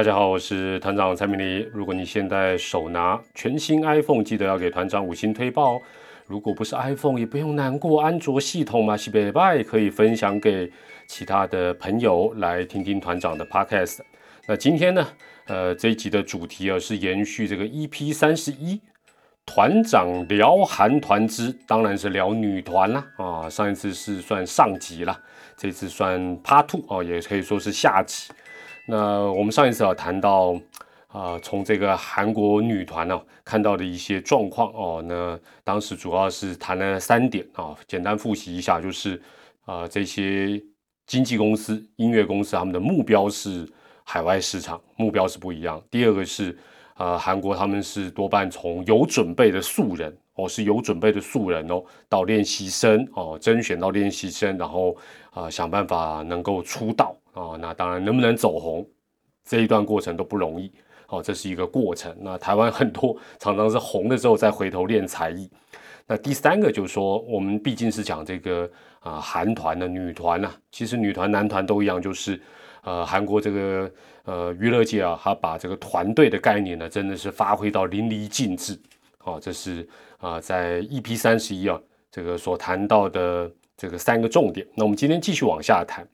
大家好，我是团长蔡明黎。如果你现在手拿全新 iPhone，记得要给团长五星推报。如果不是 iPhone，也不用难过，安卓系统嘛，西北拜可以分享给其他的朋友来听听团长的 Podcast。那今天呢，呃，这一集的主题啊是延续这个 EP 三十一，团长聊韩团之，当然是聊女团啦啊。上一次是算上集啦，这次算 Part Two 哦，也可以说是下集。那我们上一次啊谈到啊，从这个韩国女团呢看到的一些状况哦，那当时主要是谈了三点啊，简单复习一下，就是啊这些经纪公司、音乐公司他们的目标是海外市场，目标是不一样。第二个是啊韩国他们是多半从有准备的素人哦，是有准备的素人哦，到练习生哦，甄选到练习生，然后啊想办法能够出道。啊，那当然能不能走红，这一段过程都不容易。哦，这是一个过程。那台湾很多常常是红了之后再回头练才艺。那第三个就是说，我们毕竟是讲这个啊韩团的女团呐，其实女团男团都一样，就是呃韩国这个呃娱乐界啊，他把这个团队的概念呢，真的是发挥到淋漓尽致。啊，这是啊在 EP 三十一啊这个所谈到的这个三个重点。那我们今天继续往下谈。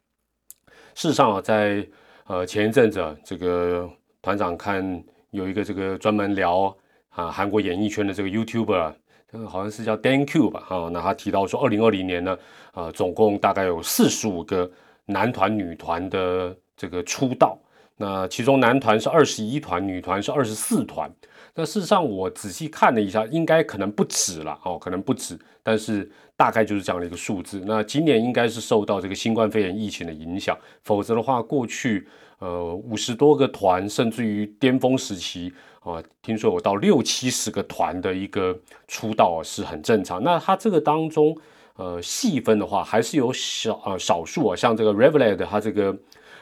事实上啊，在呃前一阵子，这个团长看有一个这个专门聊啊韩国演艺圈的这个 YouTuber，这个好像是叫 Dan Q 吧，哈，那他提到说，二零二零年呢，呃，总共大概有四十五个男团、女团的这个出道，那其中男团是二十一团，女团是二十四团。那事实上，我仔细看了一下，应该可能不止了哦，可能不止，但是大概就是这样的一个数字。那今年应该是受到这个新冠肺炎疫情的影响，否则的话，过去呃五十多个团，甚至于巅峰时期啊，听说有到六七十个团的一个出道是很正常。那它这个当中呃细分的话，还是有少呃少数啊，像这个 Revled 它这个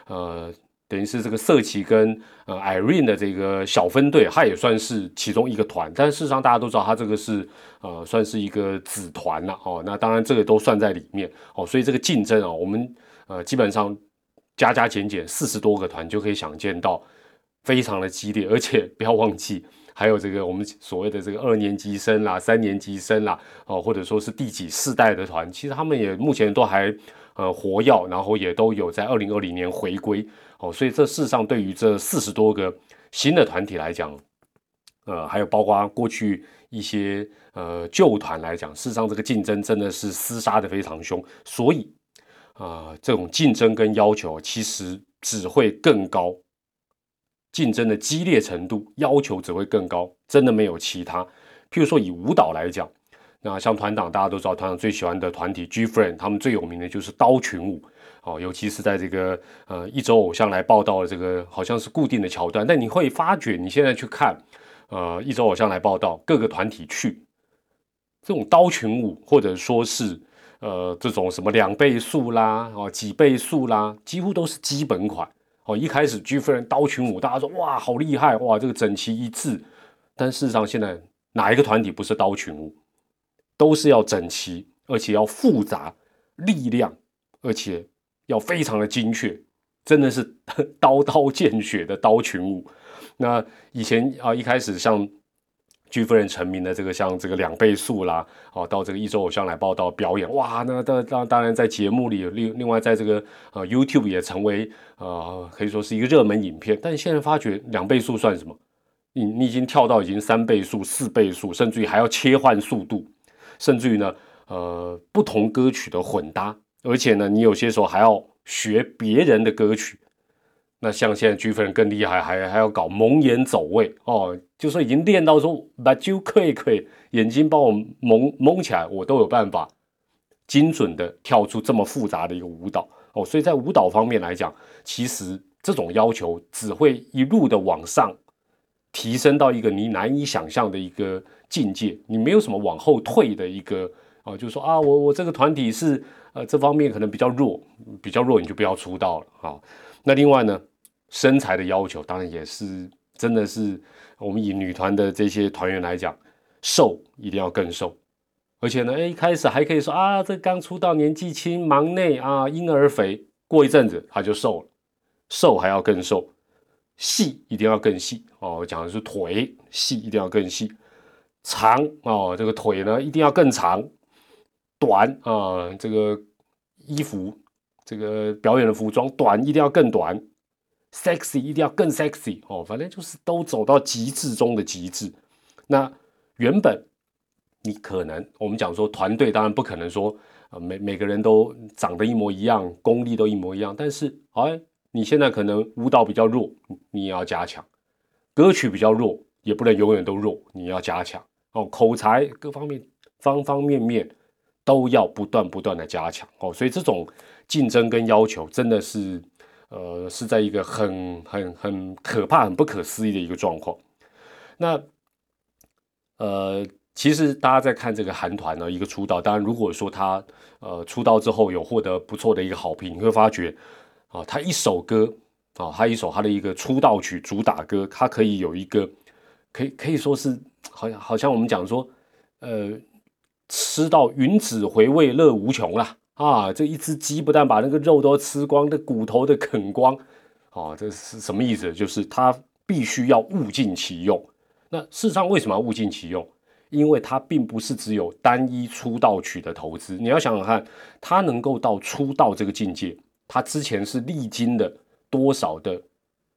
呃。等于是这个瑟琪跟呃 Irene 的这个小分队，它也算是其中一个团，但事实上大家都知道，它这个是呃算是一个子团了哦。那当然这个都算在里面哦，所以这个竞争啊，我们呃基本上加加减减四十多个团就可以想见到非常的激烈，而且不要忘记还有这个我们所谓的这个二年级生啦、三年级生啦哦，或者说是第几世代的团，其实他们也目前都还呃活跃，然后也都有在二零二零年回归。哦，所以这事实上对于这四十多个新的团体来讲，呃，还有包括过去一些呃旧团来讲，事实上这个竞争真的是厮杀的非常凶，所以啊，这种竞争跟要求其实只会更高，竞争的激烈程度要求只会更高，真的没有其他。譬如说以舞蹈来讲，那像团长大家都知道，团长最喜欢的团体 G Friend，他们最有名的就是刀群舞。哦，尤其是在这个呃一周偶像来报道的这个好像是固定的桥段，但你会发觉你现在去看，呃一周偶像来报道各个团体去这种刀群舞，或者说是呃这种什么两倍速啦，哦几倍速啦，几乎都是基本款。哦，一开始 G 夫人刀群舞，大家说哇好厉害哇这个整齐一致，但事实上现在哪一个团体不是刀群舞？都是要整齐，而且要复杂，力量，而且。要非常的精确，真的是 刀刀见血的刀群舞。那以前啊，一开始像居夫人成名的这个，像这个两倍速啦，哦，到这个一周偶像来报道表演，哇，那当当当然在节目里，另另外在这个呃 YouTube 也成为呃可以说是一个热门影片。但现在发觉两倍速算什么？你你已经跳到已经三倍速、四倍速，甚至于还要切换速度，甚至于呢，呃，不同歌曲的混搭。而且呢，你有些时候还要学别人的歌曲，那像现在居夫人更厉害，还还要搞蒙眼走位哦，就说已经练到说把就可以可以眼睛帮我蒙蒙起来，我都有办法精准的跳出这么复杂的一个舞蹈哦。所以在舞蹈方面来讲，其实这种要求只会一路的往上提升到一个你难以想象的一个境界，你没有什么往后退的一个哦，就是说啊，我我这个团体是。呃，这方面可能比较弱，比较弱，你就不要出道了啊。那另外呢，身材的要求当然也是，真的是我们以女团的这些团员来讲，瘦一定要更瘦，而且呢，哎，一开始还可以说啊，这刚出道年纪轻，忙内啊，婴儿肥，过一阵子他就瘦了，瘦还要更瘦，细一定要更细哦，讲的是腿细一定要更细，长哦，这个腿呢一定要更长，短啊，这个衣服这个表演的服装短一定要更短，sexy 一定要更 sexy 哦，反正就是都走到极致中的极致。那原本你可能我们讲说团队当然不可能说。每每个人都长得一模一样，功力都一模一样，但是哎，你现在可能舞蹈比较弱，你也要加强；歌曲比较弱，也不能永远都弱，你要加强哦。口才各方面方方面面都要不断不断的加强哦。所以这种竞争跟要求真的是呃是在一个很很很可怕、很不可思议的一个状况。那呃。其实大家在看这个韩团呢，一个出道，当然如果说他呃出道之后有获得不错的一个好评，你会发觉啊，他一首歌啊，他一首他的一个出道曲主打歌，他可以有一个可以可以说是好像好像我们讲说呃吃到云子回味乐无穷啦啊，这一只鸡不但把那个肉都吃光，那骨头的啃光啊，这是什么意思？就是他必须要物尽其用。那事实上为什么要物尽其用？因为他并不是只有单一出道曲的投资，你要想想看，他能够到出道这个境界，他之前是历经的多少的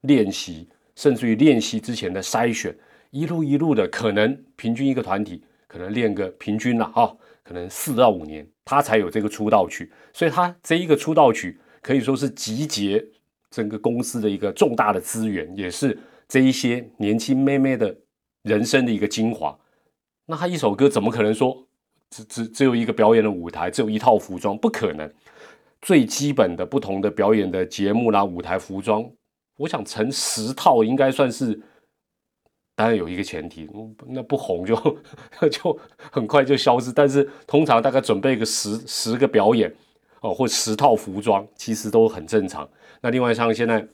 练习，甚至于练习之前的筛选，一路一路的，可能平均一个团体可能练个平均了哈，可能四到五年，他才有这个出道曲，所以他这一个出道曲可以说是集结整个公司的一个重大的资源，也是这一些年轻妹妹的人生的一个精华。那他一首歌怎么可能说只只只有一个表演的舞台，只有一套服装？不可能。最基本的不同的表演的节目啦，舞台服装，我想成十套应该算是。当然有一个前提，那不红就 就很快就消失。但是通常大概准备个十十个表演哦，或十套服装，其实都很正常。那另外像现在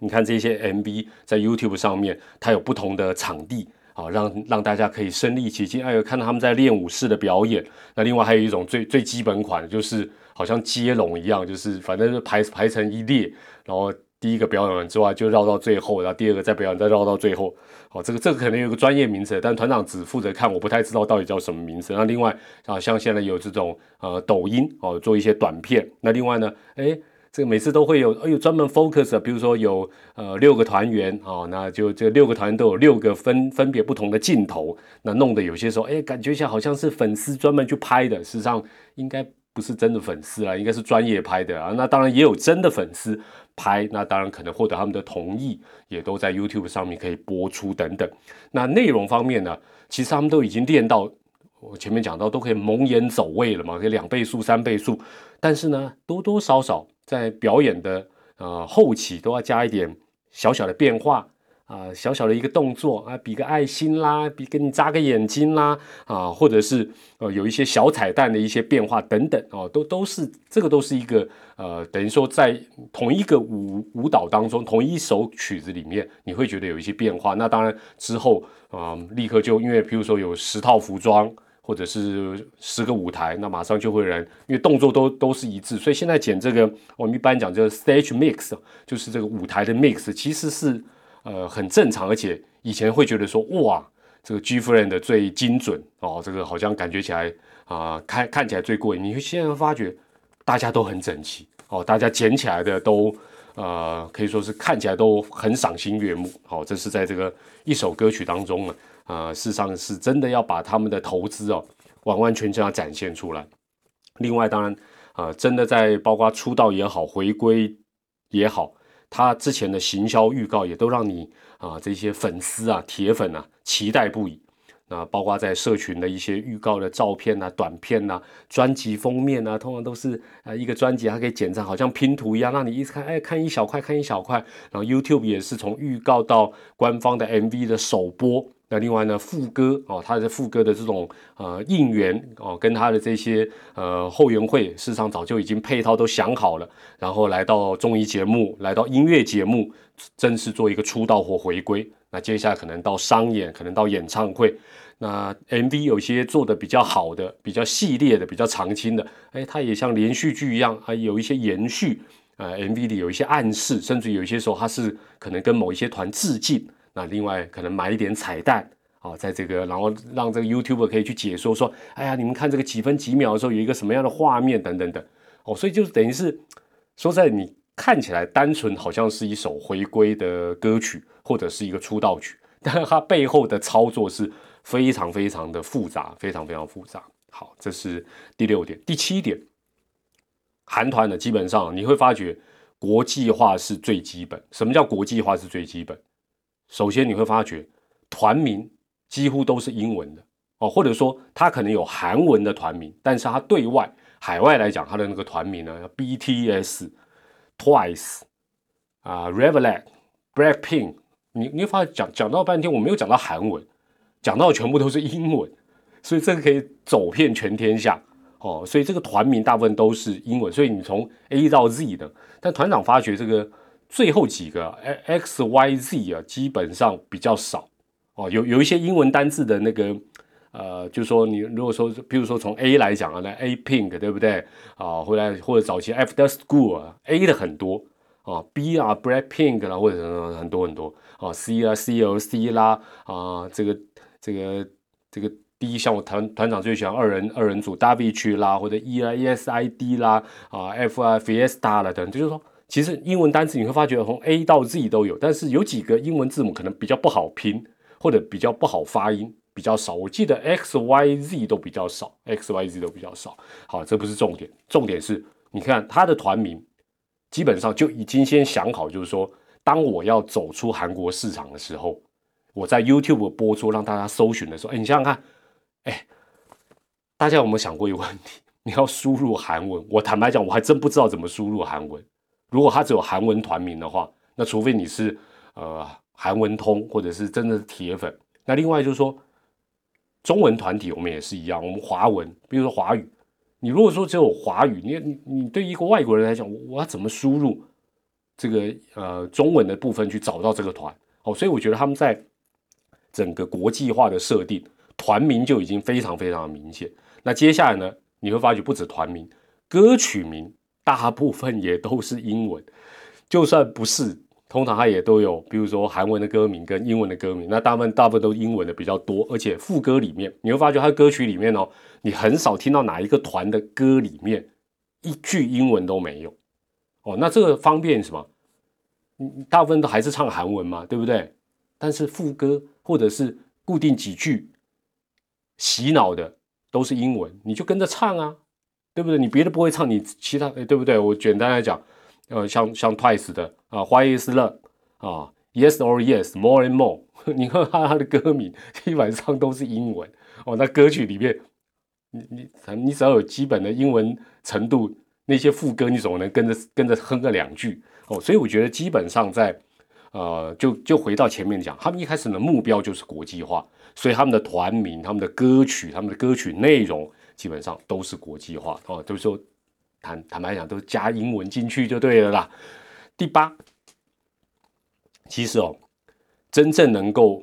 你看这些 MV 在 YouTube 上面，它有不同的场地。啊，让让大家可以身临其境，哎，有看到他们在练武士的表演。那另外还有一种最最基本款，就是好像接龙一样，就是反正是排排成一列，然后第一个表演完之后就绕到最后，然后第二个再表演再绕到最后。好，这个这个可能有个专业名词，但团长只负责看，我不太知道到底叫什么名字。那另外啊，像现在有这种呃抖音哦，做一些短片。那另外呢，哎。这个每次都会有，哎呦，专门 focus，比如说有呃六个团员啊，那就这六个团都有六个分分别不同的镜头，那弄得有些时候，哎，感觉像好像是粉丝专门去拍的，事实上应该不是真的粉丝啊，应该是专业拍的啊。那当然也有真的粉丝拍，那当然可能获得他们的同意，也都在 YouTube 上面可以播出等等。那内容方面呢，其实他们都已经练到我前面讲到都可以蒙眼走位了嘛，可以两倍速、三倍速，但是呢，多多少少。在表演的呃后期都要加一点小小的变化啊，小小的一个动作啊，比个爱心啦，比给你扎个眼睛啦啊，或者是呃有一些小彩蛋的一些变化等等哦，都都是这个都是一个呃等于说在同一个舞舞蹈当中，同一首曲子里面，你会觉得有一些变化。那当然之后啊，立刻就因为譬如说有十套服装。或者是十个舞台，那马上就会人，因为动作都都是一致，所以现在剪这个，我们一般讲叫 stage mix，就是这个舞台的 mix，其实是呃很正常，而且以前会觉得说哇，这个 G friend 的最精准哦，这个好像感觉起来啊看看起来最过瘾。你会现在发觉大家都很整齐哦，大家捡起来的都呃可以说是看起来都很赏心悦目。好，这是在这个一首歌曲当中呢。啊，事实上是真的要把他们的投资哦，完完全全要展现出来。另外，当然啊，真的在包括出道也好，回归也好，他之前的行销预告也都让你啊这些粉丝啊、铁粉啊期待不已。那包括在社群的一些预告的照片啊、短片啊、专辑封面啊，通常都是呃一个专辑，它可以剪成好像拼图一样，让你一看，哎，看一小块，看一小块。然后 YouTube 也是从预告到官方的 MV 的首播。那另外呢，副歌哦，他的副歌的这种呃应援哦，跟他的这些呃后援会，事实上早就已经配套都想好了，然后来到综艺节目，来到音乐节目，正式做一个出道或回归。那接下来可能到商演，可能到演唱会。那 MV 有些做的比较好的，比较系列的，比较长青的，哎，它也像连续剧一样，还有一些延续呃 MV 里有一些暗示，甚至有一些时候他是可能跟某一些团致敬。那另外可能买一点彩蛋啊，在这个，然后让这个 YouTuber 可以去解说说，哎呀，你们看这个几分几秒的时候有一个什么样的画面等等等。哦，所以就是等于是说在你看起来单纯好像是一首回归的歌曲或者是一个出道曲，但它背后的操作是非常非常的复杂，非常非常复杂。好，这是第六点，第七点。韩团呢，基本上你会发觉国际化是最基本。什么叫国际化是最基本？首先你会发觉团名几乎都是英文的哦，或者说它可能有韩文的团名，但是它对外海外来讲，它的那个团名呢，BTS、Twice 啊、Revlon、Blackpink，你你会发现讲讲到半天，我没有讲到韩文，讲到全部都是英文，所以这个可以走遍全天下。哦，所以这个团名大部分都是英文，所以你从 A 到 Z 的，但团长发觉这个最后几个 X、Y、Z 啊，基本上比较少哦，有有一些英文单字的那个，呃，就说你如果说，比如说从 A 来讲啊，那 A Pink 对不对啊？后来或者早期 After School 啊，A 的很多啊，B 啊 Black Pink 啦，或者很多很多啊，C 啊 C L C 啦啊，这个这个这个。d，像我团团长最喜欢二人二人组 W 区啦，或者 E 啊 E S I D 啦啊 F 啊 Fiesta 啦等，就是说，其实英文单词你会发觉从 A 到 Z 都有，但是有几个英文字母可能比较不好拼，或者比较不好发音，比较少。我记得 X Y Z 都比较少，X Y Z 都比较少。好，这不是重点，重点是你看他的团名，基本上就已经先想好，就是说，当我要走出韩国市场的时候，我在 YouTube 播出让大家搜寻的时候，哎，你想想看。哎，大家有没有想过一个问题？你要输入韩文，我坦白讲，我还真不知道怎么输入韩文。如果他只有韩文团名的话，那除非你是呃韩文通，或者是真的是铁粉。那另外就是说，中文团体我们也是一样，我们华文，比如说华语，你如果说只有华语，你你你对一个外国人来讲，我要怎么输入这个呃中文的部分去找到这个团？哦，所以我觉得他们在整个国际化的设定。团名就已经非常非常的明显。那接下来呢？你会发觉不止团名，歌曲名大部分也都是英文。就算不是，通常它也都有，比如说韩文的歌名跟英文的歌名。那大部分大部分都英文的比较多，而且副歌里面你会发觉它歌曲里面哦，你很少听到哪一个团的歌里面一句英文都没有。哦，那这个方便什么？你大部分都还是唱韩文嘛，对不对？但是副歌或者是固定几句。洗脑的都是英文，你就跟着唱啊，对不对？你别的不会唱，你其他对不对？我简单来讲，呃，像像 Twice 的啊，Why is love 啊，Yes or Yes，More and More，你看他他的歌名基本上都是英文哦。那歌曲里面，你你你只要有基本的英文程度，那些副歌你总能跟着跟着哼个两句哦。所以我觉得基本上在呃，就就回到前面讲，他们一开始的目标就是国际化。所以他们的团名、他们的歌曲、他们的歌曲内容基本上都是国际化哦，都是说坦坦白讲，都加英文进去就对了啦。第八，其实哦，真正能够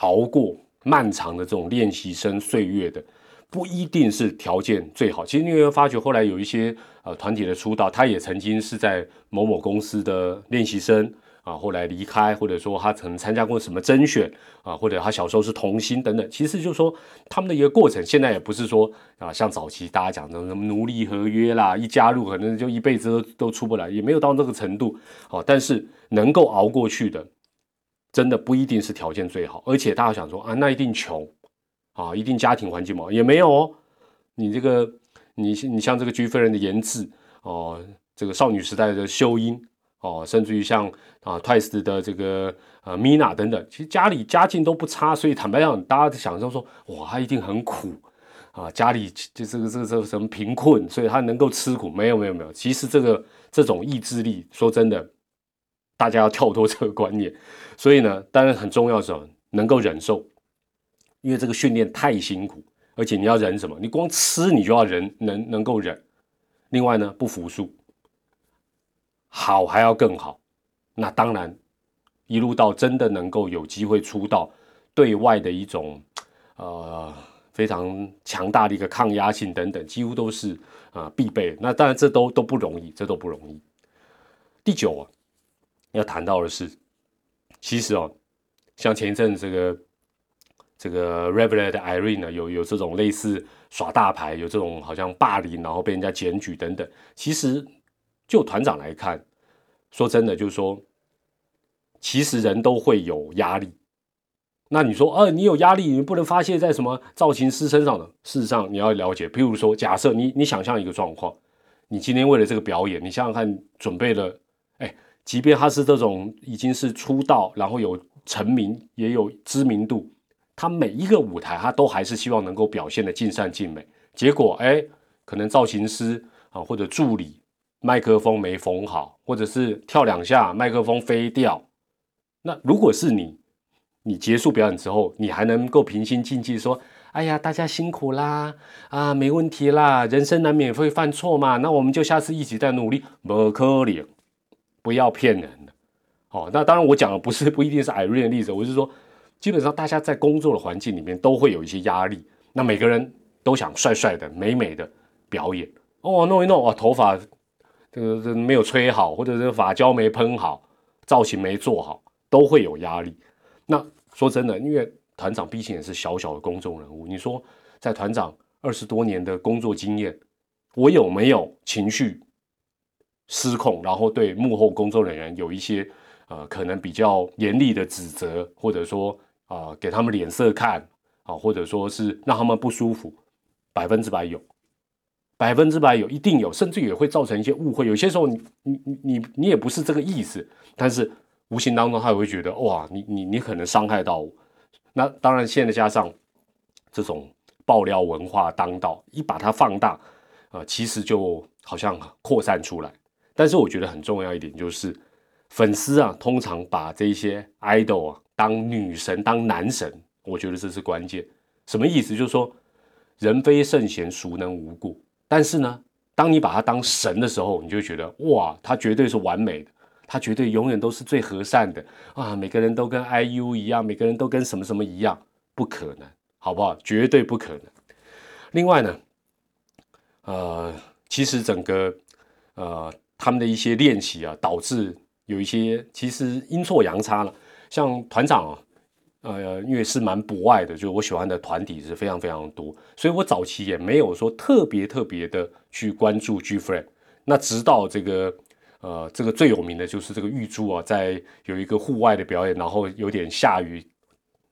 熬过漫长的这种练习生岁月的，不一定是条件最好。其实你会发觉，后来有一些呃团体的出道，他也曾经是在某某公司的练习生。啊，后来离开，或者说他曾参加过什么甄选啊，或者他小时候是童星等等，其实就是说他们的一个过程。现在也不是说啊，像早期大家讲的什么奴隶合约啦，一加入可能就一辈子都都出不来，也没有到这个程度。哦，但是能够熬过去的，真的不一定是条件最好。而且大家想说啊，那一定穷啊，一定家庭环境嘛，也没有哦。你这个，你你像这个居夫人的颜值哦，这个少女时代的秀英。哦，甚至于像啊，Twice 的这个呃，Mina 等等，其实家里家境都不差，所以坦白讲，大家想象说，哇，他一定很苦啊，家里就这个这个这个什么贫困，所以他能够吃苦？没有没有没有，其实这个这种意志力，说真的，大家要跳脱这个观念。所以呢，当然很重要是什么？能够忍受，因为这个训练太辛苦，而且你要忍什么？你光吃你就要忍，能能够忍。另外呢，不服输。好还要更好，那当然，一路到真的能够有机会出道，对外的一种呃非常强大的一个抗压性等等，几乎都是啊必备。那当然这都都不容易，这都不容易。第九，要谈到的是，其实哦，像前一阵这个这个 Revler 的 Irene 呢，有有这种类似耍大牌，有这种好像霸凌，然后被人家检举等等。其实就团长来看，说真的，就是说，其实人都会有压力。那你说，呃，你有压力，你不能发泄在什么造型师身上的？事实上，你要了解，譬如说，假设你你想象一个状况，你今天为了这个表演，你想想看，准备了，哎，即便他是这种已经是出道，然后有成名，也有知名度，他每一个舞台，他都还是希望能够表现的尽善尽美。结果，哎，可能造型师啊或者助理麦克风没缝好，或者是跳两下麦克风飞掉，那如果是你。你结束表演之后，你还能够平心静气说：“哎呀，大家辛苦啦，啊，没问题啦，人生难免会犯错嘛，那我们就下次一起再努力。”不可怜，不要骗人的。哦，那当然我讲的不是 不一定是 Irene 的例子，我是说，基本上大家在工作的环境里面都会有一些压力，那每个人都想帅帅的、美美的表演。哦，弄一弄啊，头发这个这没有吹好，或者是发胶没喷好，造型没做好，都会有压力。那说真的，因为团长毕竟也是小小的公众人物，你说在团长二十多年的工作经验，我有没有情绪失控，然后对幕后工作人员有一些呃可能比较严厉的指责，或者说啊给他们脸色看啊，或者说是让他们不舒服，百分之百有，百分之百有，一定有，甚至也会造成一些误会。有些时候你你你你也不是这个意思，但是。无形当中，他也会觉得哇，你你你可能伤害到我。那当然，现在加上这种爆料文化当道，一把它放大，呃，其实就好像扩散出来。但是我觉得很重要一点就是，粉丝啊，通常把这些 idol 啊当女神、当男神，我觉得这是关键。什么意思？就是说，人非圣贤，孰能无过？但是呢，当你把他当神的时候，你就觉得哇，他绝对是完美的。他绝对永远都是最和善的啊！每个人都跟 IU 一样，每个人都跟什么什么一样，不可能，好不好？绝对不可能。另外呢，呃，其实整个呃他们的一些练习啊，导致有一些其实阴错阳差了。像团长啊，呃，因为是蛮博爱的，就是我喜欢的团体是非常非常多，所以我早期也没有说特别特别的去关注 G Friend。那直到这个。呃，这个最有名的就是这个玉珠啊，在有一个户外的表演，然后有点下雨，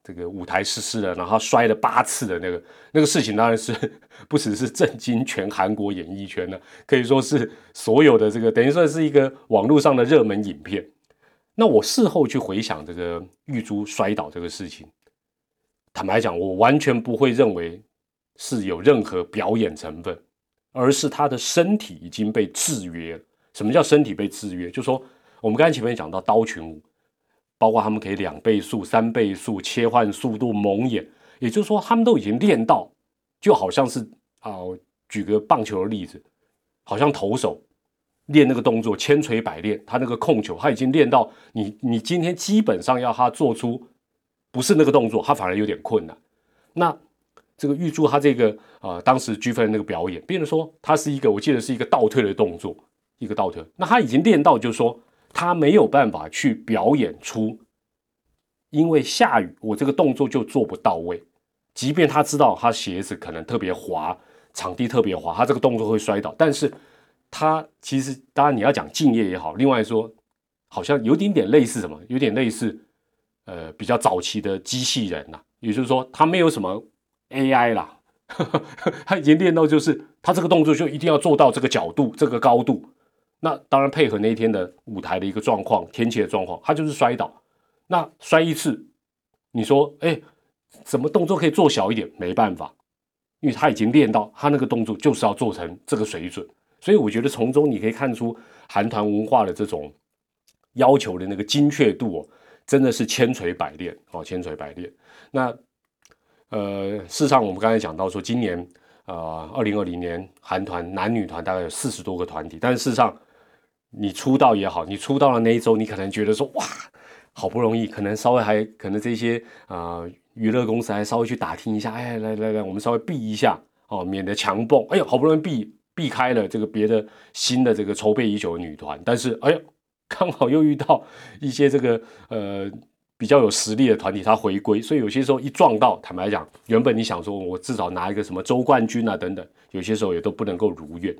这个舞台湿湿的，然后摔了八次的那个那个事情，当然是不只是震惊全韩国演艺圈呢，可以说是所有的这个等于算是一个网络上的热门影片。那我事后去回想这个玉珠摔倒这个事情，坦白讲，我完全不会认为是有任何表演成分，而是他的身体已经被制约了。什么叫身体被制约？就说我们刚才前面讲到刀群舞，包括他们可以两倍速、三倍速切换速度、蒙眼，也就是说他们都已经练到，就好像是啊，举个棒球的例子，好像投手练那个动作千锤百炼，他那个控球他已经练到你你今天基本上要他做出不是那个动作，他反而有点困难。那这个预祝他这个啊，当时居分那个表演，变成说他是一个，我记得是一个倒退的动作。一个倒退，那他已经练到，就是说他没有办法去表演出，因为下雨，我这个动作就做不到位。即便他知道他鞋子可能特别滑，场地特别滑，他这个动作会摔倒。但是，他其实当然你要讲敬业也好，另外说好像有点点类似什么，有点类似呃比较早期的机器人呐，也就是说他没有什么 AI 啦，呵 呵他已经练到就是他这个动作就一定要做到这个角度、这个高度。那当然配合那一天的舞台的一个状况、天气的状况，他就是摔倒。那摔一次，你说，哎，什么动作可以做小一点？没办法，因为他已经练到他那个动作就是要做成这个水准。所以我觉得从中你可以看出韩团文化的这种要求的那个精确度哦，真的是千锤百炼哦，千锤百炼。那呃，事实上我们刚才讲到说，今年呃，二零二零年韩团男女团大概有四十多个团体，但是事实上。你出道也好，你出道的那一周，你可能觉得说哇，好不容易，可能稍微还可能这些啊娱乐公司还稍微去打听一下，哎，来来来，我们稍微避一下哦，免得强蹦。哎呦，好不容易避避开了这个别的新的这个筹备已久的女团，但是哎呦，刚好又遇到一些这个呃比较有实力的团体，他回归，所以有些时候一撞到，坦白讲，原本你想说我至少拿一个什么周冠军啊等等，有些时候也都不能够如愿。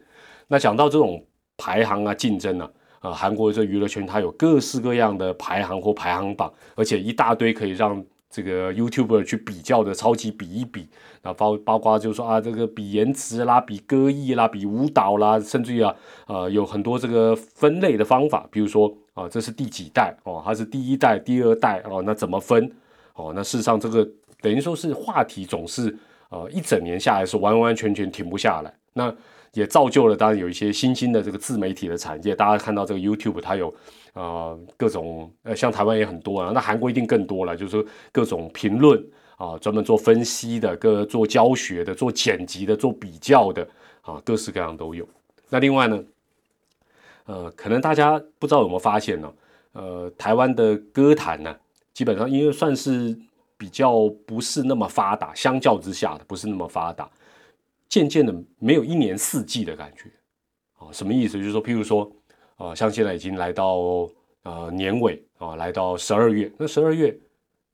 那讲到这种排行啊竞争啊，啊韩国这娱乐圈它有各式各样的排行或排行榜，而且一大堆可以让。这个 YouTuber 去比较的超级比一比，那包包括就是说啊，这个比颜值啦，比歌艺啦，比舞蹈啦，甚至于啊，呃，有很多这个分类的方法，比如说啊，这是第几代哦，它是第一代、第二代哦，那怎么分哦？那事实上这个等于说是话题总是呃一整年下来是完完全全停不下来，那也造就了当然有一些新兴的这个自媒体的产业，大家看到这个 YouTube 它有。啊，各种呃，像台湾也很多啊，那韩国一定更多了，就是说各种评论啊，专门做分析的，各做教学的，做剪辑的，做比较的啊，各式各样都有。那另外呢，呃，可能大家不知道有没有发现呢？呃，台湾的歌坛呢，基本上因为算是比较不是那么发达，相较之下的不是那么发达，渐渐的没有一年四季的感觉啊，什么意思？就是说，譬如说。啊，像现在已经来到呃年尾啊，来到十二月。那十二月，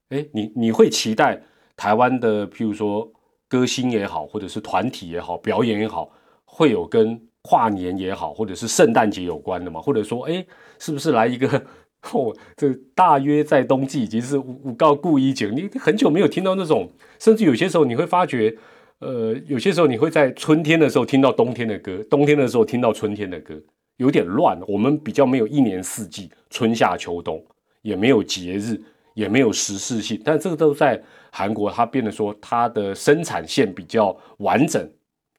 哎，你你会期待台湾的，譬如说歌星也好，或者是团体也好，表演也好，会有跟跨年也好，或者是圣诞节有关的吗？或者说，哎，是不是来一个？哦，这大约在冬季已经是五五告故意景，你很久没有听到那种，甚至有些时候你会发觉，呃，有些时候你会在春天的时候听到冬天的歌，冬天的时候听到春天的歌。有点乱，我们比较没有一年四季，春夏秋冬，也没有节日，也没有时事性。但这个都在韩国，它变得说它的生产线比较完整，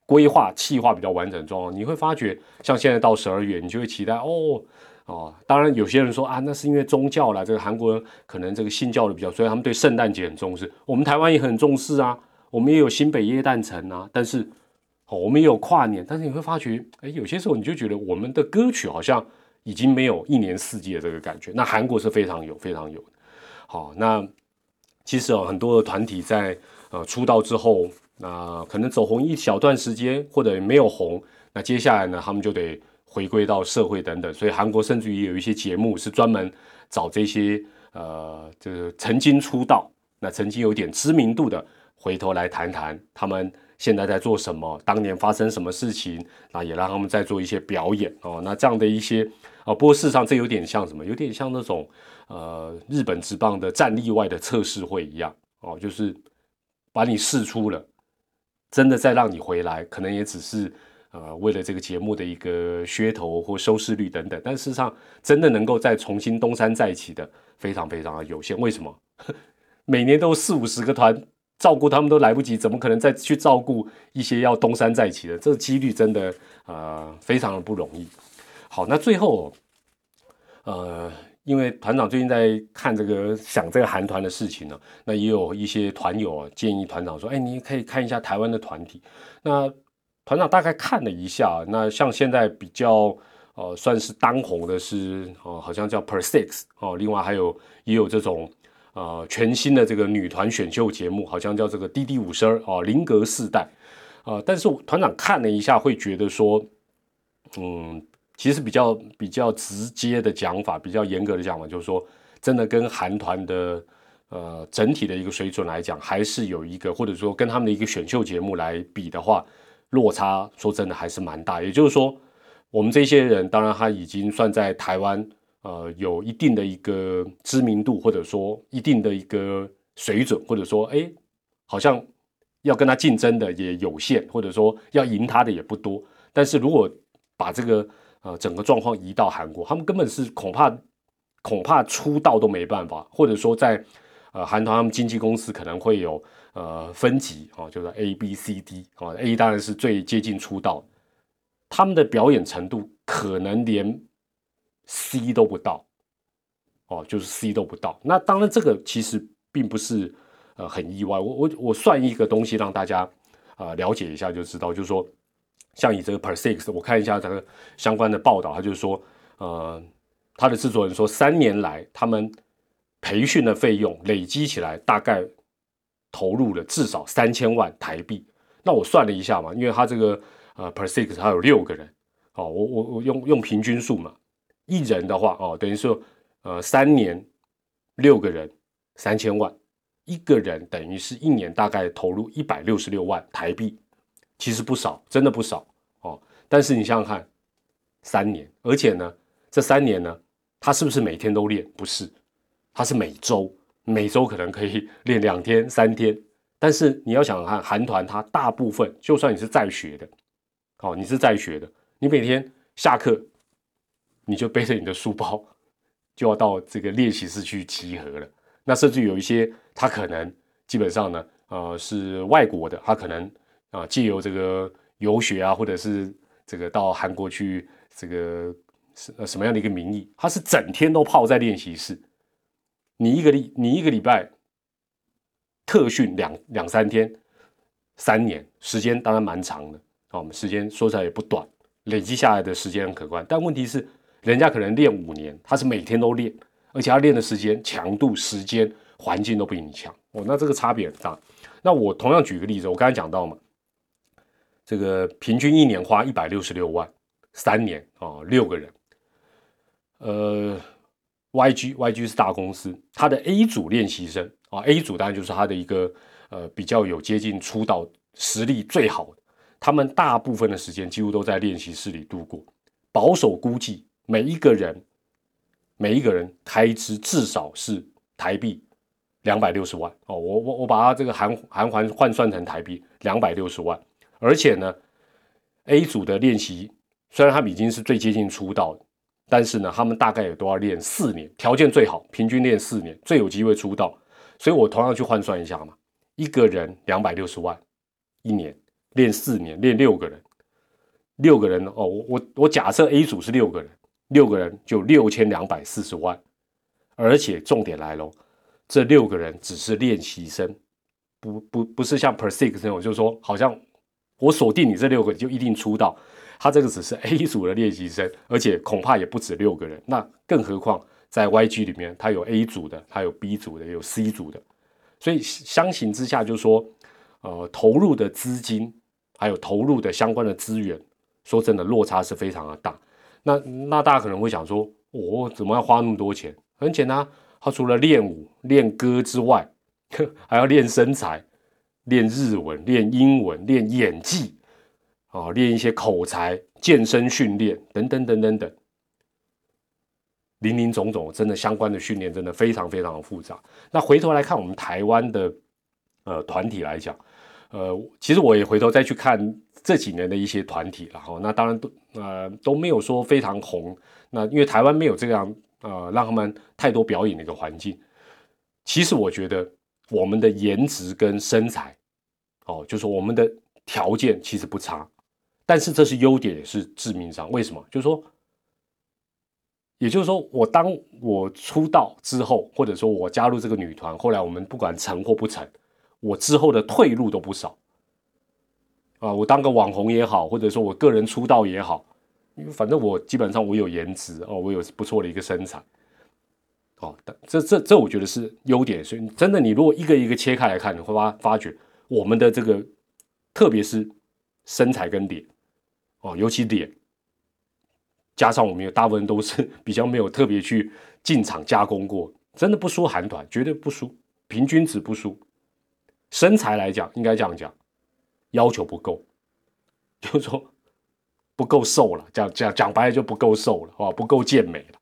规划、气划比较完整状况。你会发觉，像现在到十二月，你就会期待哦哦。当然，有些人说啊，那是因为宗教啦，这个韩国人可能这个信教的比较，所以他们对圣诞节很重视。我们台湾也很重视啊，我们也有新北耶诞城啊，但是。哦我们也有跨年，但是你会发觉，哎，有些时候你就觉得我们的歌曲好像已经没有一年四季的这个感觉。那韩国是非常有、非常有好，那其实哦，很多的团体在呃出道之后，那可能走红一小段时间，或者没有红，那接下来呢，他们就得回归到社会等等。所以韩国甚至于有一些节目是专门找这些呃，就是曾经出道、那曾经有点知名度的，回头来谈谈他们。现在在做什么？当年发生什么事情？那也让他们在做一些表演哦。那这样的一些啊，不过事实上这有点像什么？有点像那种呃日本职棒的战力外的测试会一样哦，就是把你试出了，真的再让你回来，可能也只是呃为了这个节目的一个噱头或收视率等等。但事实上，真的能够再重新东山再起的，非常非常的有限。为什么？每年都四五十个团。照顾他们都来不及，怎么可能再去照顾一些要东山再起的？这个几率真的呃非常的不容易。好，那最后呃，因为团长最近在看这个想这个韩团的事情呢，那也有一些团友建议团长说，哎，你可以看一下台湾的团体。那团长大概看了一下，那像现在比较呃算是当红的是哦，好像叫 Per Six 哦，另外还有也有这种。啊，全新的这个女团选秀节目，好像叫这个《滴滴五十二》啊，林格四代啊。但是团长看了一下，会觉得说，嗯，其实比较比较直接的讲法，比较严格的讲法，就是说，真的跟韩团的呃整体的一个水准来讲，还是有一个，或者说跟他们的一个选秀节目来比的话，落差说真的还是蛮大。也就是说，我们这些人，当然他已经算在台湾。呃，有一定的一个知名度，或者说一定的一个水准，或者说，哎，好像要跟他竞争的也有限，或者说要赢他的也不多。但是如果把这个呃整个状况移到韩国，他们根本是恐怕恐怕出道都没办法，或者说在呃韩团他们经纪公司可能会有呃分级啊，就是 A、B、C、D 啊，A 当然是最接近出道，他们的表演程度可能连。C 都不到，哦，就是 C 都不到。那当然，这个其实并不是呃很意外。我我我算一个东西让大家啊了解一下就知道，就是说，像以这个 Per Six，我看一下这个相关的报道，他就是说，呃，他的制作人说，三年来他们培训的费用累积起来大概投入了至少三千万台币。那我算了一下嘛，因为他这个呃 Per Six 他有六个人，哦，我我我用用平均数嘛。一人的话哦，等于说呃三年六个人三千万，一个人等于是一年大概投入一百六十六万台币，其实不少，真的不少哦。但是你想想看，三年，而且呢，这三年呢，他是不是每天都练？不是，他是每周，每周可能可以练两天、三天。但是你要想看韩团，他大部分就算你是在学的，哦，你是在学的，你每天下课，你就背着你的书包，就要到这个练习室去集合了。那甚至有一些，他可能基本上呢，呃，是外国的，他可能啊，借由这个游学啊，或者是这个到韩国去。这个是什么样的一个名义？他是整天都泡在练习室。你一个礼，你一个礼拜特训两两三天，三年时间当然蛮长的啊。我们时间说起来也不短，累积下来的时间很可观。但问题是，人家可能练五年，他是每天都练，而且他练的时间、强度、时间、环境都比你强哦。那这个差别很大。那我同样举个例子，我刚才讲到嘛，这个平均一年花一百六十六万。三年啊，六个人。呃，YG YG 是大公司，他的 A 组练习生啊，A 组当然就是他的一个呃比较有接近出道实力最好的，他们大部分的时间几乎都在练习室里度过。保守估计，每一个人每一个人开支至少是台币两百六十万哦。我我我把它这个韩韩环换算成台币两百六十万，而且呢，A 组的练习。虽然他们已经是最接近出道的，但是呢，他们大概也都要练四年，条件最好，平均练四年，最有机会出道。所以我同样去换算一下嘛，一个人两百六十万，一年练四年，练六个人，六个人哦，我我我假设 A 组是六个人，六个人就六千两百四十万，而且重点来喽，这六个人只是练习生，不不不是像 Persix 那种，就是说好像我锁定你这六个就一定出道。他这个只是 A 组的练习生，而且恐怕也不止六个人。那更何况在 YG 里面，他有 A 组的，他有 B 组的，有 C 组的。所以相形之下，就是说，呃，投入的资金还有投入的相关的资源，说真的，落差是非常的大。那那大家可能会想说，我怎么要花那么多钱？很简单，他除了练舞、练歌之外，还要练身材、练日文、练英文、练演技。啊，练一些口才、健身训练等等等等等，林林总总，真的相关的训练真的非常非常的复杂。那回头来看我们台湾的呃团体来讲，呃，其实我也回头再去看这几年的一些团体，然后那当然都呃都没有说非常红。那因为台湾没有这样呃让他们太多表演的一个环境。其实我觉得我们的颜值跟身材，哦，就是我们的条件其实不差。但是这是优点，也是致命伤。为什么？就是说，也就是说，我当我出道之后，或者说我加入这个女团，后来我们不管成或不成，我之后的退路都不少。啊，我当个网红也好，或者说我个人出道也好，因为反正我基本上我有颜值哦，我有不错的一个身材。哦，这这这，我觉得是优点。所以真的，你如果一个一个切开来看，你会发发觉我们的这个，特别是身材跟脸。哦，尤其脸，加上我们有大部分都是比较没有特别去进场加工过，真的不输韩团，绝对不输，平均值不输。身材来讲，应该这样讲，要求不够，就是说不够瘦了，讲讲讲白了就不够瘦了，哦，不够健美了。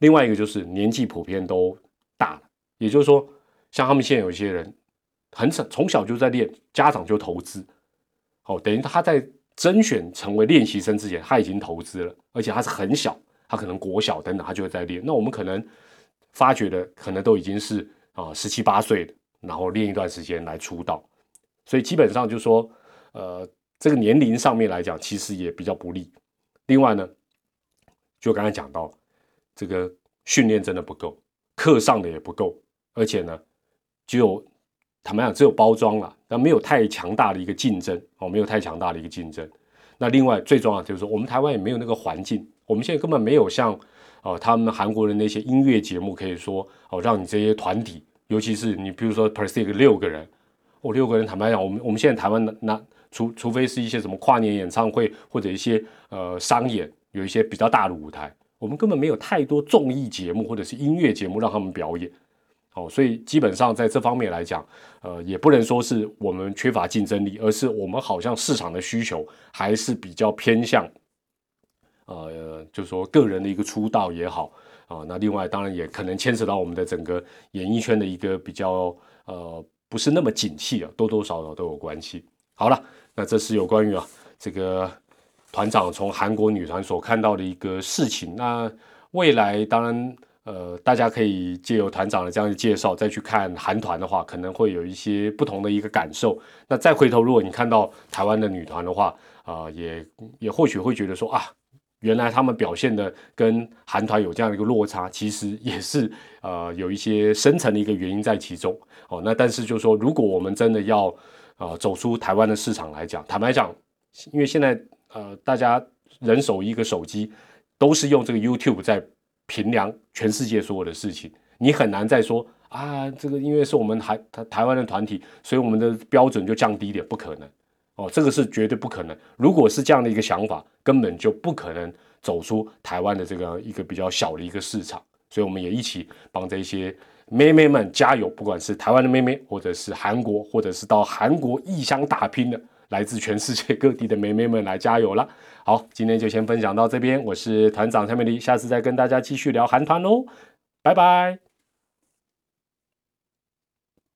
另外一个就是年纪普遍都大了，也就是说，像他们现在有些人，很小从小就在练，家长就投资，哦，等于他在。甄选成为练习生之前，他已经投资了，而且他是很小，他可能国小等等，他就会在练。那我们可能发觉的，可能都已经是啊十七八岁，然后练一段时间来出道，所以基本上就说，呃，这个年龄上面来讲，其实也比较不利。另外呢，就刚才讲到，这个训练真的不够，课上的也不够，而且呢，只有。坦白讲，只有包装了，但没有太强大的一个竞争哦，没有太强大的一个竞争。那另外最重要就是说，我们台湾也没有那个环境，我们现在根本没有像哦他们韩国的那些音乐节目，可以说哦让你这些团体，尤其是你比如说 per se 六个人，哦六个人，坦白讲，我们我们现在台湾那除除非是一些什么跨年演唱会或者一些呃商演，有一些比较大的舞台，我们根本没有太多综艺节目或者是音乐节目让他们表演。哦，所以基本上在这方面来讲，呃，也不能说是我们缺乏竞争力，而是我们好像市场的需求还是比较偏向，呃，就是说个人的一个出道也好啊。那另外当然也可能牵扯到我们的整个演艺圈的一个比较呃不是那么景气啊，多多少少都有关系。好了，那这是有关于啊这个团长从韩国女团所看到的一个事情。那未来当然。呃，大家可以借由团长的这样的介绍，再去看韩团的话，可能会有一些不同的一个感受。那再回头，如果你看到台湾的女团的话，啊，也也或许会觉得说啊，原来他们表现的跟韩团有这样的一个落差，其实也是呃有一些深层的一个原因在其中。哦，那但是就是说，如果我们真的要啊走出台湾的市场来讲，坦白讲，因为现在呃大家人手一个手机，都是用这个 YouTube 在。平量全世界所有的事情，你很难再说啊，这个因为是我们台台台湾的团体，所以我们的标准就降低点，不可能哦，这个是绝对不可能。如果是这样的一个想法，根本就不可能走出台湾的这个一个比较小的一个市场。所以我们也一起帮这些妹妹们加油，不管是台湾的妹妹，或者是韩国，或者是到韩国异乡打拼的。来自全世界各地的妹妹们来加油了！好，今天就先分享到这边，我是团长蔡美丽，下次再跟大家继续聊韩团喽，拜拜。